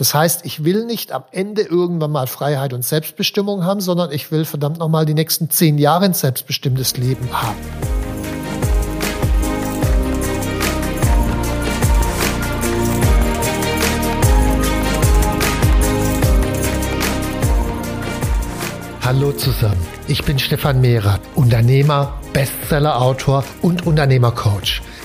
Das heißt, ich will nicht am Ende irgendwann mal Freiheit und Selbstbestimmung haben, sondern ich will verdammt nochmal die nächsten zehn Jahre ein selbstbestimmtes Leben haben. Hallo zusammen, ich bin Stefan Mehrer, Unternehmer, Bestseller-Autor und Unternehmercoach.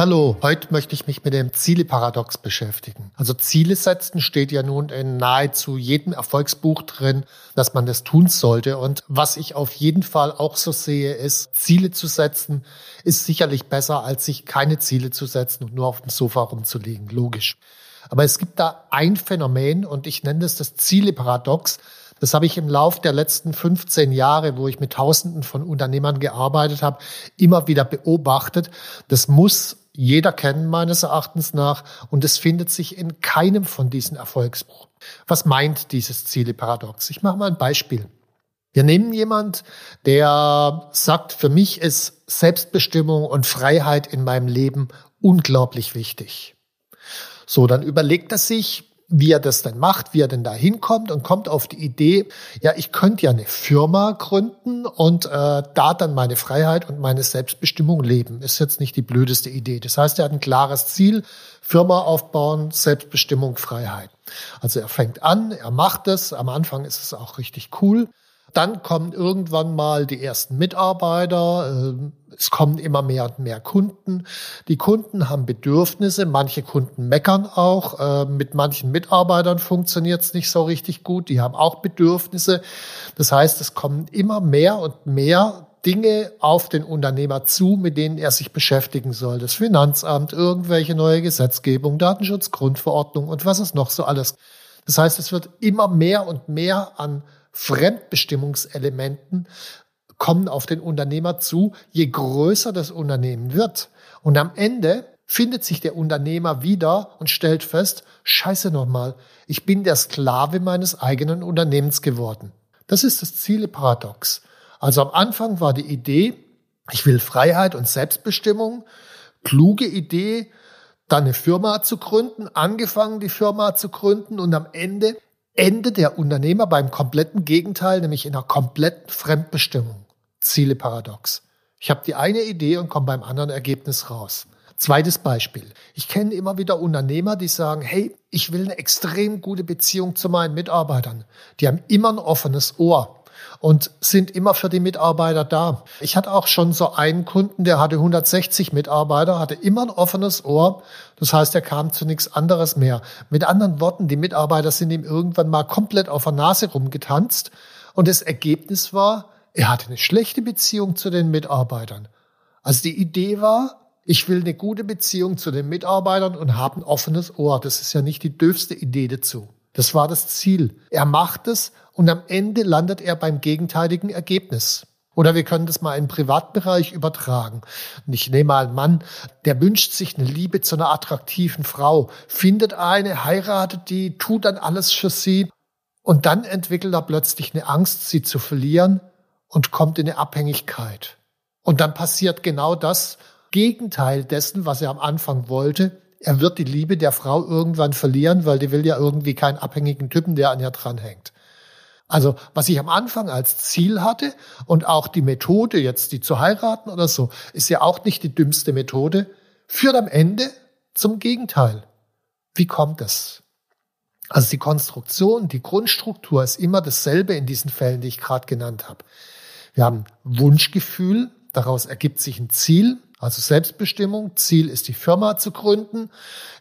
Hallo, heute möchte ich mich mit dem Ziele-Paradox beschäftigen. Also Ziele setzen steht ja nun in nahezu jedem Erfolgsbuch drin, dass man das tun sollte. Und was ich auf jeden Fall auch so sehe, ist, Ziele zu setzen, ist sicherlich besser, als sich keine Ziele zu setzen und nur auf dem Sofa rumzulegen. Logisch. Aber es gibt da ein Phänomen und ich nenne das das Ziele-Paradox. Das habe ich im Lauf der letzten 15 Jahre, wo ich mit Tausenden von Unternehmern gearbeitet habe, immer wieder beobachtet. Das muss jeder kennen meines Erachtens nach und es findet sich in keinem von diesen Erfolgsbuchen. Was meint dieses Ziele-Paradox? Ich mache mal ein Beispiel. Wir nehmen jemand, der sagt, für mich ist Selbstbestimmung und Freiheit in meinem Leben unglaublich wichtig. So, dann überlegt er sich, wie er das denn macht, wie er denn da hinkommt und kommt auf die Idee, ja, ich könnte ja eine Firma gründen und äh, da dann meine Freiheit und meine Selbstbestimmung leben. Ist jetzt nicht die blödeste Idee. Das heißt, er hat ein klares Ziel, Firma aufbauen, Selbstbestimmung, Freiheit. Also er fängt an, er macht es, am Anfang ist es auch richtig cool. Dann kommen irgendwann mal die ersten Mitarbeiter. Ähm, es kommen immer mehr und mehr Kunden. Die Kunden haben Bedürfnisse. Manche Kunden meckern auch. Ähm, mit manchen Mitarbeitern funktioniert es nicht so richtig gut. Die haben auch Bedürfnisse. Das heißt, es kommen immer mehr und mehr Dinge auf den Unternehmer zu, mit denen er sich beschäftigen soll. Das Finanzamt, irgendwelche neue Gesetzgebung, Datenschutzgrundverordnung und was es noch so alles. Das heißt, es wird immer mehr und mehr an Fremdbestimmungselementen kommen auf den Unternehmer zu, je größer das Unternehmen wird. Und am Ende findet sich der Unternehmer wieder und stellt fest, scheiße nochmal, ich bin der Sklave meines eigenen Unternehmens geworden. Das ist das Zieleparadox. Also am Anfang war die Idee, ich will Freiheit und Selbstbestimmung, kluge Idee, dann eine Firma zu gründen, angefangen die Firma zu gründen und am Ende endet der Unternehmer beim kompletten Gegenteil, nämlich in einer kompletten Fremdbestimmung. Ziele-Paradox. Ich habe die eine Idee und komme beim anderen Ergebnis raus. Zweites Beispiel. Ich kenne immer wieder Unternehmer, die sagen, hey, ich will eine extrem gute Beziehung zu meinen Mitarbeitern. Die haben immer ein offenes Ohr und sind immer für die Mitarbeiter da. Ich hatte auch schon so einen Kunden, der hatte 160 Mitarbeiter, hatte immer ein offenes Ohr. Das heißt, er kam zu nichts anderes mehr. Mit anderen Worten, die Mitarbeiter sind ihm irgendwann mal komplett auf der Nase rumgetanzt. Und das Ergebnis war, er hatte eine schlechte Beziehung zu den Mitarbeitern. Also die Idee war, ich will eine gute Beziehung zu den Mitarbeitern und habe ein offenes Ohr. Das ist ja nicht die dürfste Idee dazu. Das war das Ziel. Er macht es und am Ende landet er beim gegenteiligen Ergebnis. Oder wir können das mal in den Privatbereich übertragen. Und ich nehme mal einen Mann, der wünscht sich eine Liebe zu einer attraktiven Frau, findet eine, heiratet die, tut dann alles für sie und dann entwickelt er plötzlich eine Angst, sie zu verlieren und kommt in eine Abhängigkeit. Und dann passiert genau das Gegenteil dessen, was er am Anfang wollte. Er wird die Liebe der Frau irgendwann verlieren, weil die will ja irgendwie keinen abhängigen Typen, der an ihr dranhängt. Also was ich am Anfang als Ziel hatte und auch die Methode, jetzt die zu heiraten oder so, ist ja auch nicht die dümmste Methode, führt am Ende zum Gegenteil. Wie kommt es? Also die Konstruktion, die Grundstruktur ist immer dasselbe in diesen Fällen, die ich gerade genannt habe. Wir haben Wunschgefühl, daraus ergibt sich ein Ziel, also Selbstbestimmung. Ziel ist die Firma zu gründen.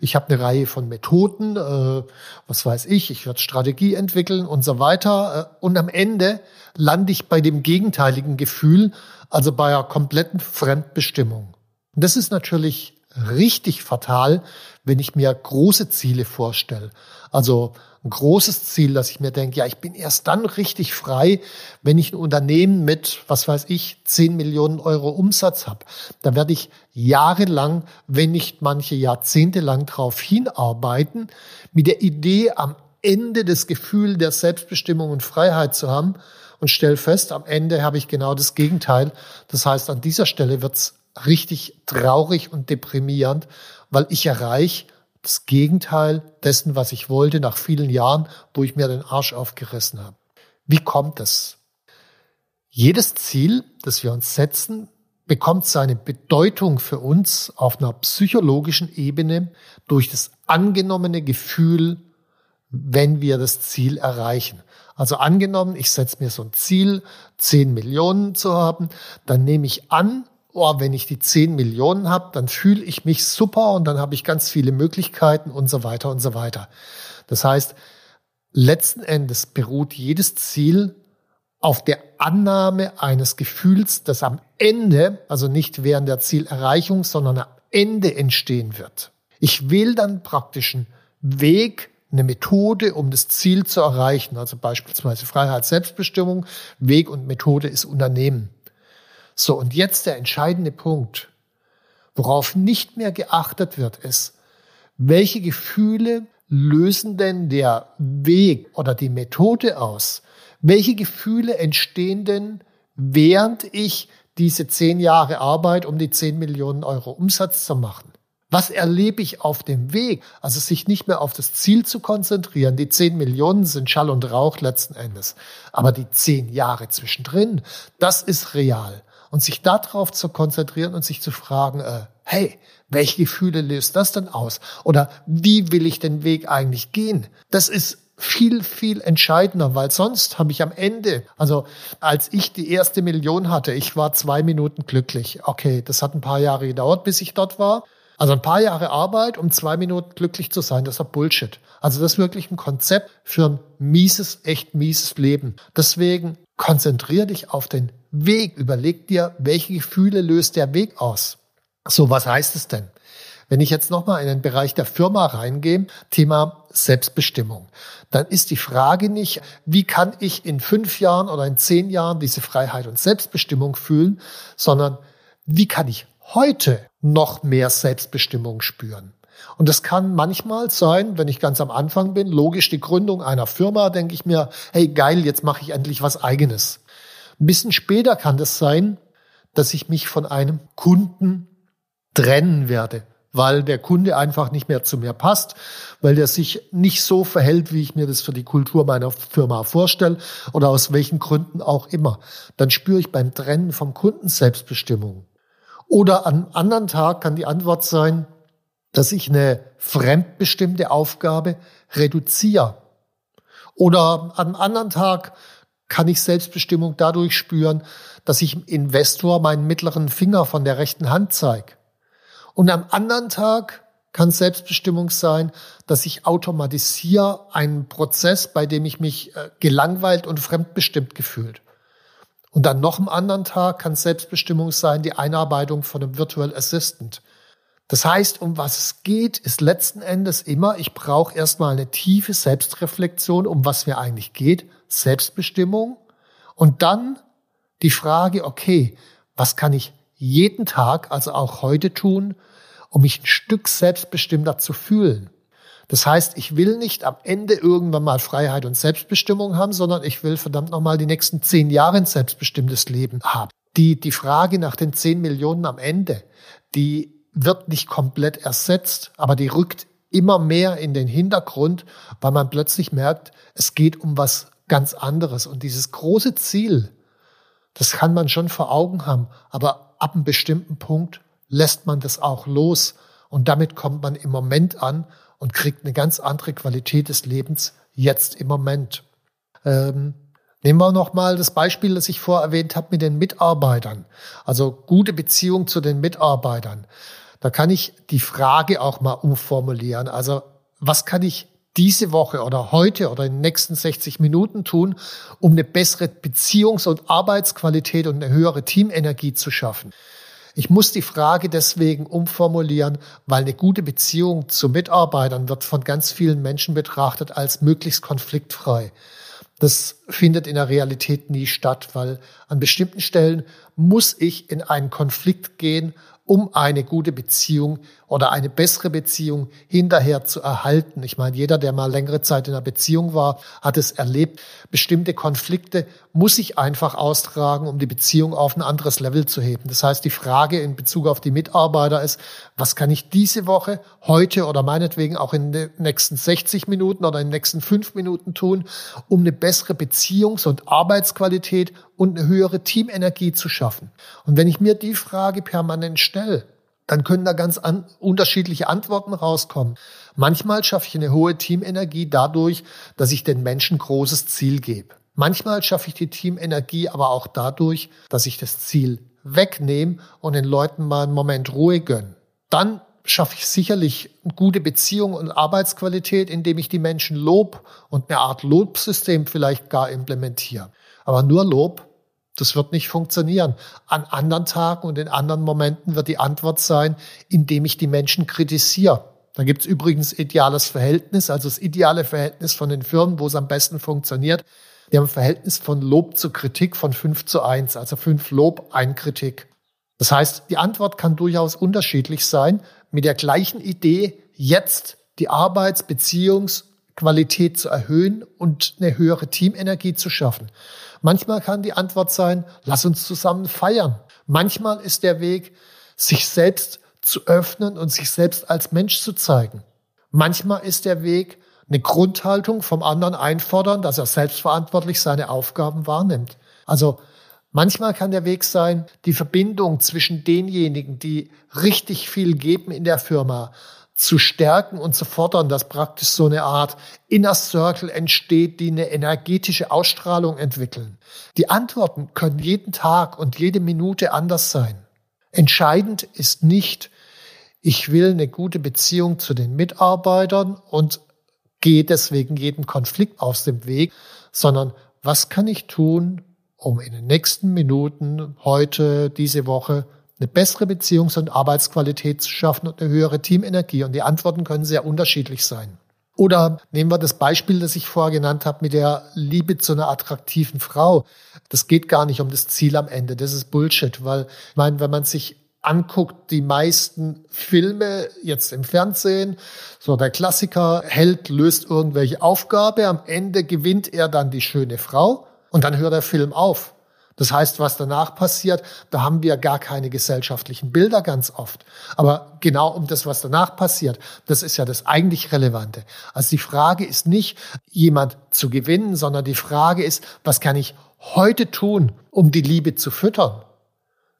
Ich habe eine Reihe von Methoden, äh, was weiß ich, ich werde Strategie entwickeln und so weiter. Äh, und am Ende lande ich bei dem gegenteiligen Gefühl, also bei einer kompletten Fremdbestimmung. Und das ist natürlich richtig fatal, wenn ich mir große Ziele vorstelle. Also ein großes Ziel, dass ich mir denke, ja, ich bin erst dann richtig frei, wenn ich ein Unternehmen mit, was weiß ich, 10 Millionen Euro Umsatz habe. Da werde ich jahrelang, wenn nicht manche Jahrzehnte lang drauf hinarbeiten, mit der Idee, am Ende das Gefühl der Selbstbestimmung und Freiheit zu haben und stelle fest, am Ende habe ich genau das Gegenteil. Das heißt, an dieser Stelle wird's richtig traurig und deprimierend, weil ich erreiche das Gegenteil dessen, was ich wollte, nach vielen Jahren, wo ich mir den Arsch aufgerissen habe. Wie kommt es? Jedes Ziel, das wir uns setzen, bekommt seine Bedeutung für uns auf einer psychologischen Ebene durch das angenommene Gefühl, wenn wir das Ziel erreichen. Also angenommen, ich setze mir so ein Ziel, 10 Millionen zu haben, dann nehme ich an, oh, wenn ich die 10 Millionen habe, dann fühle ich mich super und dann habe ich ganz viele Möglichkeiten und so weiter und so weiter. Das heißt, letzten Endes beruht jedes Ziel auf der Annahme eines Gefühls, das am Ende, also nicht während der Zielerreichung, sondern am Ende entstehen wird. Ich wähle dann praktisch einen Weg, eine Methode, um das Ziel zu erreichen, also beispielsweise Freiheit, Selbstbestimmung. Weg und Methode ist Unternehmen. So, und jetzt der entscheidende Punkt, worauf nicht mehr geachtet wird, ist, welche Gefühle lösen denn der Weg oder die Methode aus? Welche Gefühle entstehen denn, während ich diese zehn Jahre Arbeit, um die zehn Millionen Euro Umsatz zu machen? Was erlebe ich auf dem Weg? Also sich nicht mehr auf das Ziel zu konzentrieren. Die zehn Millionen sind Schall und Rauch letzten Endes. Aber die zehn Jahre zwischendrin, das ist real und sich darauf zu konzentrieren und sich zu fragen, äh, hey, welche Gefühle löst das denn aus? Oder wie will ich den Weg eigentlich gehen? Das ist viel, viel entscheidender, weil sonst habe ich am Ende, also als ich die erste Million hatte, ich war zwei Minuten glücklich. Okay, das hat ein paar Jahre gedauert, bis ich dort war. Also ein paar Jahre Arbeit, um zwei Minuten glücklich zu sein, das ist Bullshit. Also das ist wirklich ein Konzept für ein mieses, echt mieses Leben. Deswegen konzentrier dich auf den Weg. Überleg dir, welche Gefühle löst der Weg aus. So, was heißt es denn? Wenn ich jetzt nochmal in den Bereich der Firma reingehe, Thema Selbstbestimmung, dann ist die Frage nicht, wie kann ich in fünf Jahren oder in zehn Jahren diese Freiheit und Selbstbestimmung fühlen, sondern wie kann ich heute noch mehr Selbstbestimmung spüren? Und das kann manchmal sein, wenn ich ganz am Anfang bin, logisch die Gründung einer Firma, denke ich mir, hey geil, jetzt mache ich endlich was eigenes. Ein bisschen später kann das sein, dass ich mich von einem Kunden trennen werde, weil der Kunde einfach nicht mehr zu mir passt, weil der sich nicht so verhält, wie ich mir das für die Kultur meiner Firma vorstelle oder aus welchen Gründen auch immer. Dann spüre ich beim Trennen vom Kunden Selbstbestimmung. Oder einem anderen Tag kann die Antwort sein, dass ich eine fremdbestimmte Aufgabe reduziere. Oder an einem anderen Tag kann ich Selbstbestimmung dadurch spüren, dass ich Investor meinen mittleren Finger von der rechten Hand zeige. Und am anderen Tag kann Selbstbestimmung sein, dass ich automatisiere einen Prozess, bei dem ich mich äh, gelangweilt und fremdbestimmt gefühlt. Und dann noch am anderen Tag kann Selbstbestimmung sein, die Einarbeitung von einem Virtual Assistant. Das heißt, um was es geht, ist letzten Endes immer, ich brauche erstmal eine tiefe Selbstreflexion, um was mir eigentlich geht, Selbstbestimmung und dann die Frage, okay, was kann ich jeden Tag, also auch heute tun, um mich ein Stück selbstbestimmter zu fühlen? Das heißt, ich will nicht am Ende irgendwann mal Freiheit und Selbstbestimmung haben, sondern ich will verdammt nochmal die nächsten zehn Jahre ein selbstbestimmtes Leben haben. Die, die Frage nach den zehn Millionen am Ende, die wird nicht komplett ersetzt, aber die rückt immer mehr in den Hintergrund, weil man plötzlich merkt, es geht um was ganz anderes. Und dieses große Ziel, das kann man schon vor Augen haben, aber ab einem bestimmten Punkt lässt man das auch los. Und damit kommt man im Moment an und kriegt eine ganz andere Qualität des Lebens jetzt im Moment. Ähm, Nehmen wir nochmal das Beispiel, das ich vorher erwähnt habe mit den Mitarbeitern. Also gute Beziehung zu den Mitarbeitern. Da kann ich die Frage auch mal umformulieren. Also was kann ich diese Woche oder heute oder in den nächsten 60 Minuten tun, um eine bessere Beziehungs- und Arbeitsqualität und eine höhere Teamenergie zu schaffen? Ich muss die Frage deswegen umformulieren, weil eine gute Beziehung zu Mitarbeitern wird von ganz vielen Menschen betrachtet als möglichst konfliktfrei. Das findet in der Realität nie statt, weil an bestimmten Stellen muss ich in einen Konflikt gehen, um eine gute Beziehung oder eine bessere Beziehung hinterher zu erhalten. Ich meine, jeder, der mal längere Zeit in einer Beziehung war, hat es erlebt. Bestimmte Konflikte muss ich einfach austragen, um die Beziehung auf ein anderes Level zu heben. Das heißt, die Frage in Bezug auf die Mitarbeiter ist, was kann ich diese Woche, heute oder meinetwegen auch in den nächsten 60 Minuten oder in den nächsten fünf Minuten tun, um eine bessere Beziehungs- und Arbeitsqualität und eine höhere Teamenergie zu schaffen. Und wenn ich mir die Frage permanent stelle, dann können da ganz an, unterschiedliche Antworten rauskommen. Manchmal schaffe ich eine hohe Teamenergie dadurch, dass ich den Menschen großes Ziel gebe. Manchmal schaffe ich die Teamenergie aber auch dadurch, dass ich das Ziel wegnehme und den Leuten mal einen Moment Ruhe gönne. Dann schaffe ich sicherlich gute Beziehung und Arbeitsqualität, indem ich die Menschen lob und eine Art Lobsystem vielleicht gar implementiere. Aber nur Lob das wird nicht funktionieren. An anderen Tagen und in anderen Momenten wird die Antwort sein, indem ich die Menschen kritisiere. Da gibt es übrigens ideales Verhältnis, also das ideale Verhältnis von den Firmen, wo es am besten funktioniert. Die haben ein Verhältnis von Lob zu Kritik von 5 zu 1, also 5 Lob, ein Kritik. Das heißt, die Antwort kann durchaus unterschiedlich sein, mit der gleichen Idee, jetzt die Arbeits-, Beziehungs- Qualität zu erhöhen und eine höhere Teamenergie zu schaffen. Manchmal kann die Antwort sein, lass uns zusammen feiern. Manchmal ist der Weg, sich selbst zu öffnen und sich selbst als Mensch zu zeigen. Manchmal ist der Weg, eine Grundhaltung vom anderen einfordern, dass er selbstverantwortlich seine Aufgaben wahrnimmt. Also manchmal kann der Weg sein, die Verbindung zwischen denjenigen, die richtig viel geben in der Firma, zu stärken und zu fordern, dass praktisch so eine Art Inner Circle entsteht, die eine energetische Ausstrahlung entwickeln. Die Antworten können jeden Tag und jede Minute anders sein. Entscheidend ist nicht, ich will eine gute Beziehung zu den Mitarbeitern und gehe deswegen jeden Konflikt aus dem Weg, sondern was kann ich tun, um in den nächsten Minuten, heute, diese Woche, eine bessere Beziehungs- und Arbeitsqualität zu schaffen und eine höhere Teamenergie? Und die Antworten können sehr unterschiedlich sein. Oder nehmen wir das Beispiel, das ich vorher genannt habe, mit der Liebe zu einer attraktiven Frau. Das geht gar nicht um das Ziel am Ende. Das ist Bullshit, weil ich meine, wenn man sich anguckt, die meisten Filme jetzt im Fernsehen, so der Klassiker, Held löst irgendwelche Aufgabe, am Ende gewinnt er dann die schöne Frau und dann hört der Film auf. Das heißt, was danach passiert, da haben wir gar keine gesellschaftlichen Bilder ganz oft. Aber genau um das, was danach passiert, das ist ja das eigentlich Relevante. Also die Frage ist nicht, jemand zu gewinnen, sondern die Frage ist, was kann ich heute tun, um die Liebe zu füttern?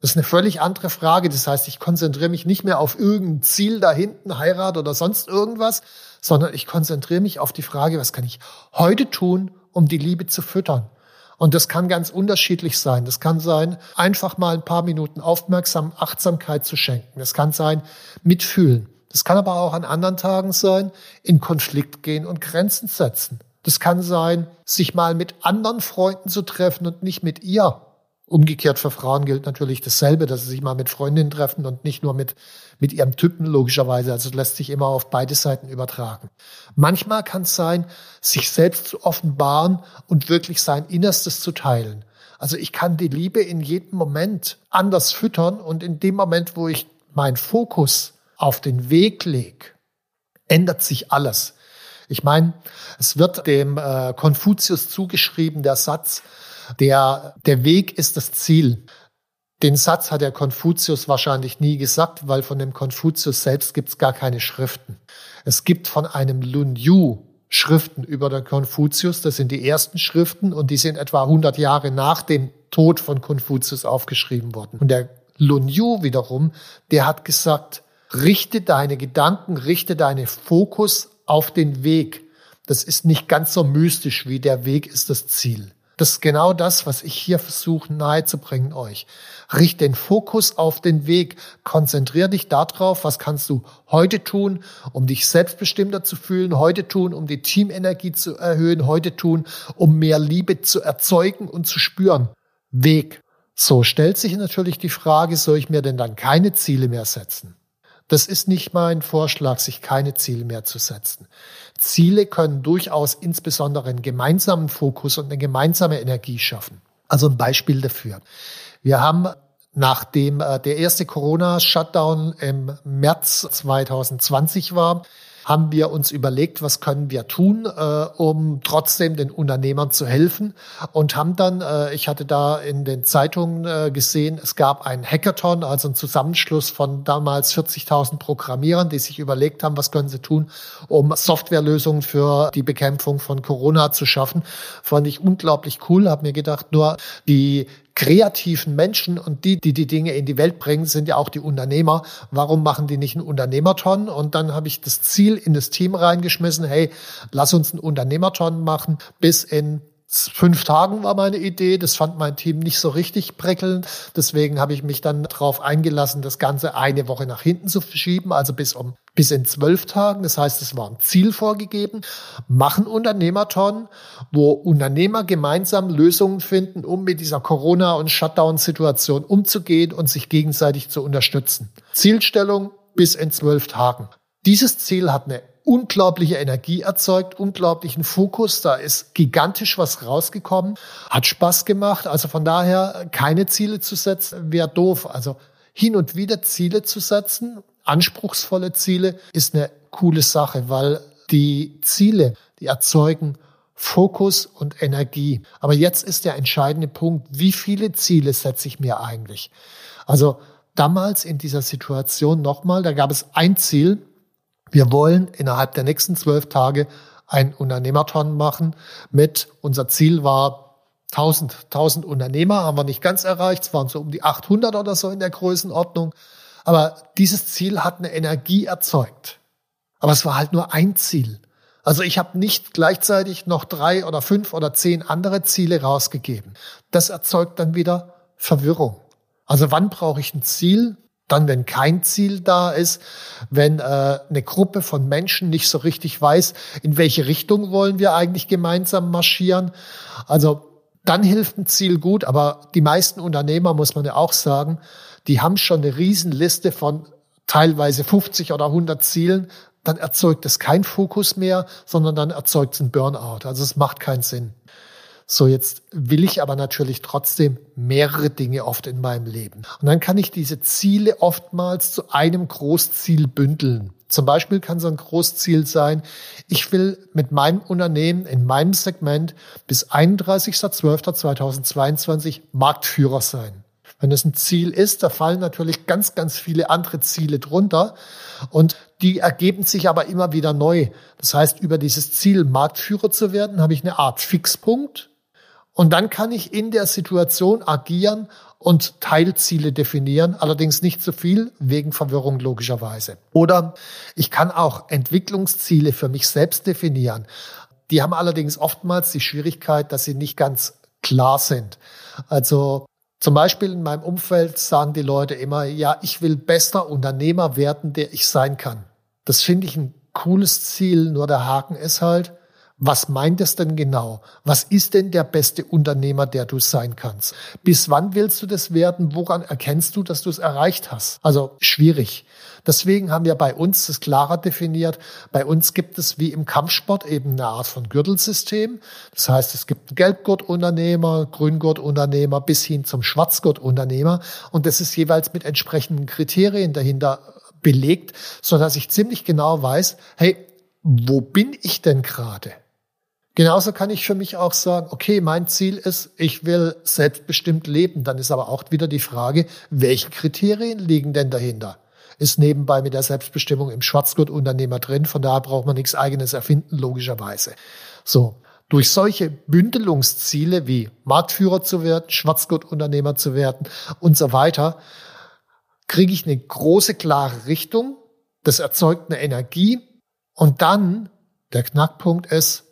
Das ist eine völlig andere Frage. Das heißt, ich konzentriere mich nicht mehr auf irgendein Ziel da hinten, Heirat oder sonst irgendwas, sondern ich konzentriere mich auf die Frage, was kann ich heute tun, um die Liebe zu füttern? Und das kann ganz unterschiedlich sein. Das kann sein, einfach mal ein paar Minuten aufmerksam Achtsamkeit zu schenken. Das kann sein, mitfühlen. Das kann aber auch an anderen Tagen sein, in Konflikt gehen und Grenzen setzen. Das kann sein, sich mal mit anderen Freunden zu treffen und nicht mit ihr. Umgekehrt für Frauen gilt natürlich dasselbe, dass sie sich mal mit Freundinnen treffen und nicht nur mit, mit ihrem Typen logischerweise. Also lässt sich immer auf beide Seiten übertragen. Manchmal kann es sein, sich selbst zu offenbaren und wirklich sein Innerstes zu teilen. Also ich kann die Liebe in jedem Moment anders füttern und in dem Moment, wo ich meinen Fokus auf den Weg lege, ändert sich alles. Ich meine, es wird dem äh, Konfuzius zugeschrieben, der Satz, der, der Weg ist das Ziel. Den Satz hat der Konfuzius wahrscheinlich nie gesagt, weil von dem Konfuzius selbst gibt es gar keine Schriften. Es gibt von einem Lun Yu Schriften über den Konfuzius. Das sind die ersten Schriften und die sind etwa 100 Jahre nach dem Tod von Konfuzius aufgeschrieben worden. Und der Lun Yu wiederum, der hat gesagt, richte deine Gedanken, richte deinen Fokus auf den Weg. Das ist nicht ganz so mystisch wie der Weg ist das Ziel. Das ist genau das, was ich hier versuche nahezubringen euch. Richt den Fokus auf den Weg. Konzentrier dich darauf, was kannst du heute tun, um dich selbstbestimmter zu fühlen, heute tun, um die Teamenergie zu erhöhen, heute tun, um mehr Liebe zu erzeugen und zu spüren. Weg. So stellt sich natürlich die Frage, soll ich mir denn dann keine Ziele mehr setzen? Das ist nicht mein Vorschlag, sich keine Ziele mehr zu setzen. Ziele können durchaus insbesondere einen gemeinsamen Fokus und eine gemeinsame Energie schaffen. Also ein Beispiel dafür. Wir haben nachdem äh, der erste Corona-Shutdown im März 2020 war, haben wir uns überlegt, was können wir tun, äh, um trotzdem den Unternehmern zu helfen und haben dann, äh, ich hatte da in den Zeitungen äh, gesehen, es gab einen Hackathon, also einen Zusammenschluss von damals 40.000 Programmierern, die sich überlegt haben, was können sie tun, um Softwarelösungen für die Bekämpfung von Corona zu schaffen. Fand ich unglaublich cool, habe mir gedacht, nur die kreativen Menschen und die, die die Dinge in die Welt bringen, sind ja auch die Unternehmer. Warum machen die nicht einen Unternehmerton? Und dann habe ich das Ziel in das Team reingeschmissen, hey, lass uns einen Unternehmerton machen bis in fünf Tagen war meine Idee. Das fand mein Team nicht so richtig prickelnd. Deswegen habe ich mich dann darauf eingelassen, das Ganze eine Woche nach hinten zu verschieben, also bis um bis in zwölf Tagen. Das heißt, es war ein Ziel vorgegeben. Machen Unternehmerton, wo Unternehmer gemeinsam Lösungen finden, um mit dieser Corona- und Shutdown-Situation umzugehen und sich gegenseitig zu unterstützen. Zielstellung bis in zwölf Tagen. Dieses Ziel hat eine unglaubliche Energie erzeugt, unglaublichen Fokus. Da ist gigantisch was rausgekommen, hat Spaß gemacht. Also von daher keine Ziele zu setzen, wäre doof. Also hin und wieder Ziele zu setzen, anspruchsvolle Ziele, ist eine coole Sache, weil die Ziele, die erzeugen Fokus und Energie. Aber jetzt ist der entscheidende Punkt, wie viele Ziele setze ich mir eigentlich? Also damals in dieser Situation nochmal, da gab es ein Ziel, wir wollen innerhalb der nächsten zwölf Tage ein Unternehmerton machen mit, unser Ziel war 1000, 1000 Unternehmer, haben wir nicht ganz erreicht, es waren so um die 800 oder so in der Größenordnung. Aber dieses Ziel hat eine Energie erzeugt. Aber es war halt nur ein Ziel. Also ich habe nicht gleichzeitig noch drei oder fünf oder zehn andere Ziele rausgegeben. Das erzeugt dann wieder Verwirrung. Also wann brauche ich ein Ziel? Dann, wenn kein Ziel da ist, wenn äh, eine Gruppe von Menschen nicht so richtig weiß, in welche Richtung wollen wir eigentlich gemeinsam marschieren. Also dann hilft ein Ziel gut, aber die meisten Unternehmer, muss man ja auch sagen, die haben schon eine Riesenliste von teilweise 50 oder 100 Zielen, dann erzeugt es kein Fokus mehr, sondern dann erzeugt es ein Burnout. Also es macht keinen Sinn. So, jetzt will ich aber natürlich trotzdem mehrere Dinge oft in meinem Leben. Und dann kann ich diese Ziele oftmals zu einem Großziel bündeln. Zum Beispiel kann so ein Großziel sein, ich will mit meinem Unternehmen in meinem Segment bis 31.12.2022 Marktführer sein. Wenn es ein Ziel ist, da fallen natürlich ganz, ganz viele andere Ziele drunter und die ergeben sich aber immer wieder neu. Das heißt, über dieses Ziel Marktführer zu werden, habe ich eine Art Fixpunkt und dann kann ich in der Situation agieren und Teilziele definieren, allerdings nicht zu viel, wegen Verwirrung logischerweise. Oder ich kann auch Entwicklungsziele für mich selbst definieren. Die haben allerdings oftmals die Schwierigkeit, dass sie nicht ganz klar sind. Also zum Beispiel in meinem Umfeld sagen die Leute immer, ja, ich will bester Unternehmer werden, der ich sein kann. Das finde ich ein cooles Ziel, nur der Haken ist halt, was meint es denn genau? Was ist denn der beste Unternehmer, der du sein kannst? Bis wann willst du das werden? Woran erkennst du, dass du es erreicht hast? Also schwierig. Deswegen haben wir bei uns das klarer definiert. Bei uns gibt es wie im Kampfsport eben eine Art von Gürtelsystem. Das heißt, es gibt einen Gelbgurtunternehmer, Grüngurtunternehmer bis hin zum Schwarzgurtunternehmer. Und das ist jeweils mit entsprechenden Kriterien dahinter belegt, so dass ich ziemlich genau weiß, hey, wo bin ich denn gerade? Genauso kann ich für mich auch sagen, okay, mein Ziel ist, ich will selbstbestimmt leben. Dann ist aber auch wieder die Frage, welche Kriterien liegen denn dahinter? Ist nebenbei mit der Selbstbestimmung im Schwarzgurtunternehmer drin, von daher braucht man nichts eigenes erfinden, logischerweise. So. Durch solche Bündelungsziele wie Marktführer zu werden, Schwarzgurtunternehmer zu werden und so weiter, kriege ich eine große, klare Richtung. Das erzeugt eine Energie. Und dann, der Knackpunkt ist,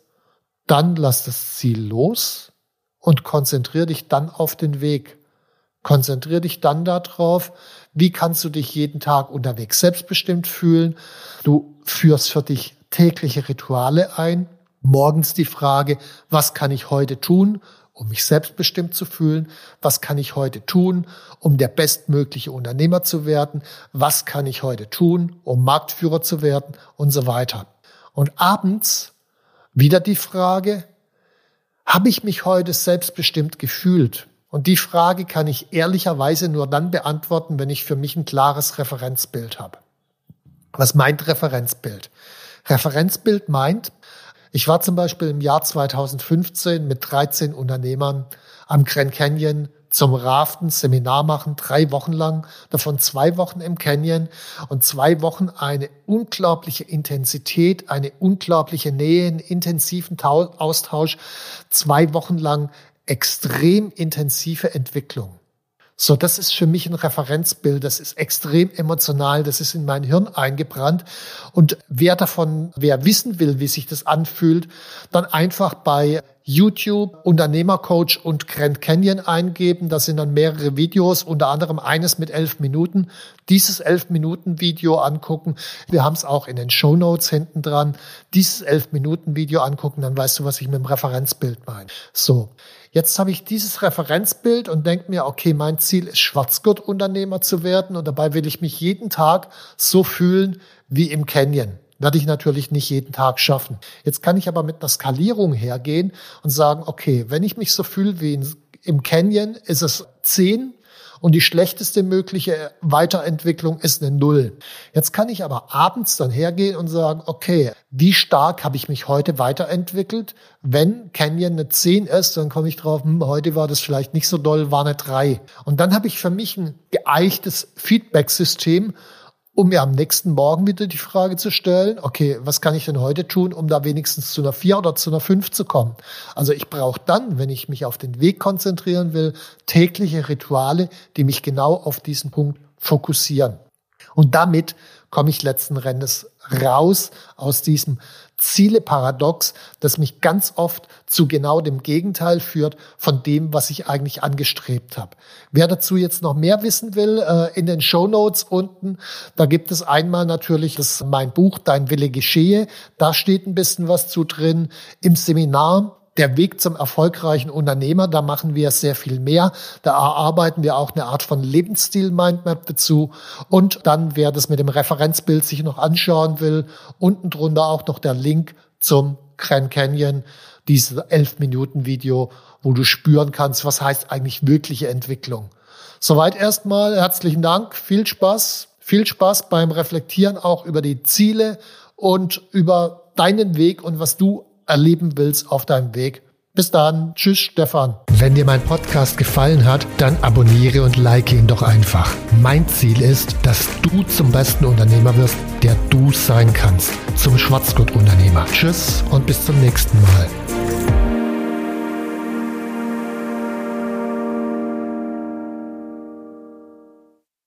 dann lass das Ziel los und konzentriere dich dann auf den Weg. Konzentriere dich dann darauf, wie kannst du dich jeden Tag unterwegs selbstbestimmt fühlen. Du führst für dich tägliche Rituale ein. Morgens die Frage, was kann ich heute tun, um mich selbstbestimmt zu fühlen? Was kann ich heute tun, um der bestmögliche Unternehmer zu werden? Was kann ich heute tun, um Marktführer zu werden? Und so weiter. Und abends wieder die Frage, habe ich mich heute selbstbestimmt gefühlt? Und die Frage kann ich ehrlicherweise nur dann beantworten, wenn ich für mich ein klares Referenzbild habe. Was meint Referenzbild? Referenzbild meint, ich war zum Beispiel im Jahr 2015 mit 13 Unternehmern am Grand Canyon zum Raften, Seminar machen, drei Wochen lang, davon zwei Wochen im Canyon und zwei Wochen eine unglaubliche Intensität, eine unglaubliche Nähe, einen intensiven Austausch, zwei Wochen lang extrem intensive Entwicklung. So, das ist für mich ein Referenzbild. Das ist extrem emotional. Das ist in mein Hirn eingebrannt. Und wer davon, wer wissen will, wie sich das anfühlt, dann einfach bei YouTube Unternehmercoach und Grand Canyon eingeben. Das sind dann mehrere Videos, unter anderem eines mit elf Minuten. Dieses elf Minuten Video angucken. Wir haben es auch in den Show Notes hinten dran. Dieses elf Minuten Video angucken, dann weißt du, was ich mit dem Referenzbild meine. So. Jetzt habe ich dieses Referenzbild und denke mir, okay, mein Ziel ist Schwarzgurt-Unternehmer zu werden und dabei will ich mich jeden Tag so fühlen wie im Canyon. Werde ich natürlich nicht jeden Tag schaffen. Jetzt kann ich aber mit einer Skalierung hergehen und sagen, okay, wenn ich mich so fühle wie im Canyon, ist es 10 und die schlechteste mögliche Weiterentwicklung ist eine Null. Jetzt kann ich aber abends dann hergehen und sagen, okay, wie stark habe ich mich heute weiterentwickelt? Wenn Canyon eine 10 ist, dann komme ich drauf, hm, heute war das vielleicht nicht so doll, war eine 3. Und dann habe ich für mich ein geeichtes Feedback-System, um mir am nächsten Morgen wieder die Frage zu stellen, okay, was kann ich denn heute tun, um da wenigstens zu einer 4 oder zu einer 5 zu kommen? Also ich brauche dann, wenn ich mich auf den Weg konzentrieren will, tägliche Rituale, die mich genau auf diesen Punkt fokussieren. Und damit komme ich letzten Endes raus aus diesem Ziele-Paradox, das mich ganz oft zu genau dem Gegenteil führt von dem, was ich eigentlich angestrebt habe. Wer dazu jetzt noch mehr wissen will, äh, in den Show Notes unten, da gibt es einmal natürlich das, mein Buch Dein Wille geschehe. Da steht ein bisschen was zu drin. Im Seminar der Weg zum erfolgreichen Unternehmer, da machen wir sehr viel mehr. Da erarbeiten wir auch eine Art von Lebensstil-Mindmap dazu. Und dann, wer das mit dem Referenzbild sich noch anschauen will, unten drunter auch noch der Link zum Grand Canyon, dieses 11-Minuten-Video, wo du spüren kannst, was heißt eigentlich wirkliche Entwicklung. Soweit erstmal. Herzlichen Dank. Viel Spaß. Viel Spaß beim Reflektieren auch über die Ziele und über deinen Weg und was du erleben willst auf deinem Weg. Bis dann. Tschüss, Stefan. Wenn dir mein Podcast gefallen hat, dann abonniere und like ihn doch einfach. Mein Ziel ist, dass du zum besten Unternehmer wirst, der du sein kannst. Zum Schwarzgurt-Unternehmer. Tschüss und bis zum nächsten Mal.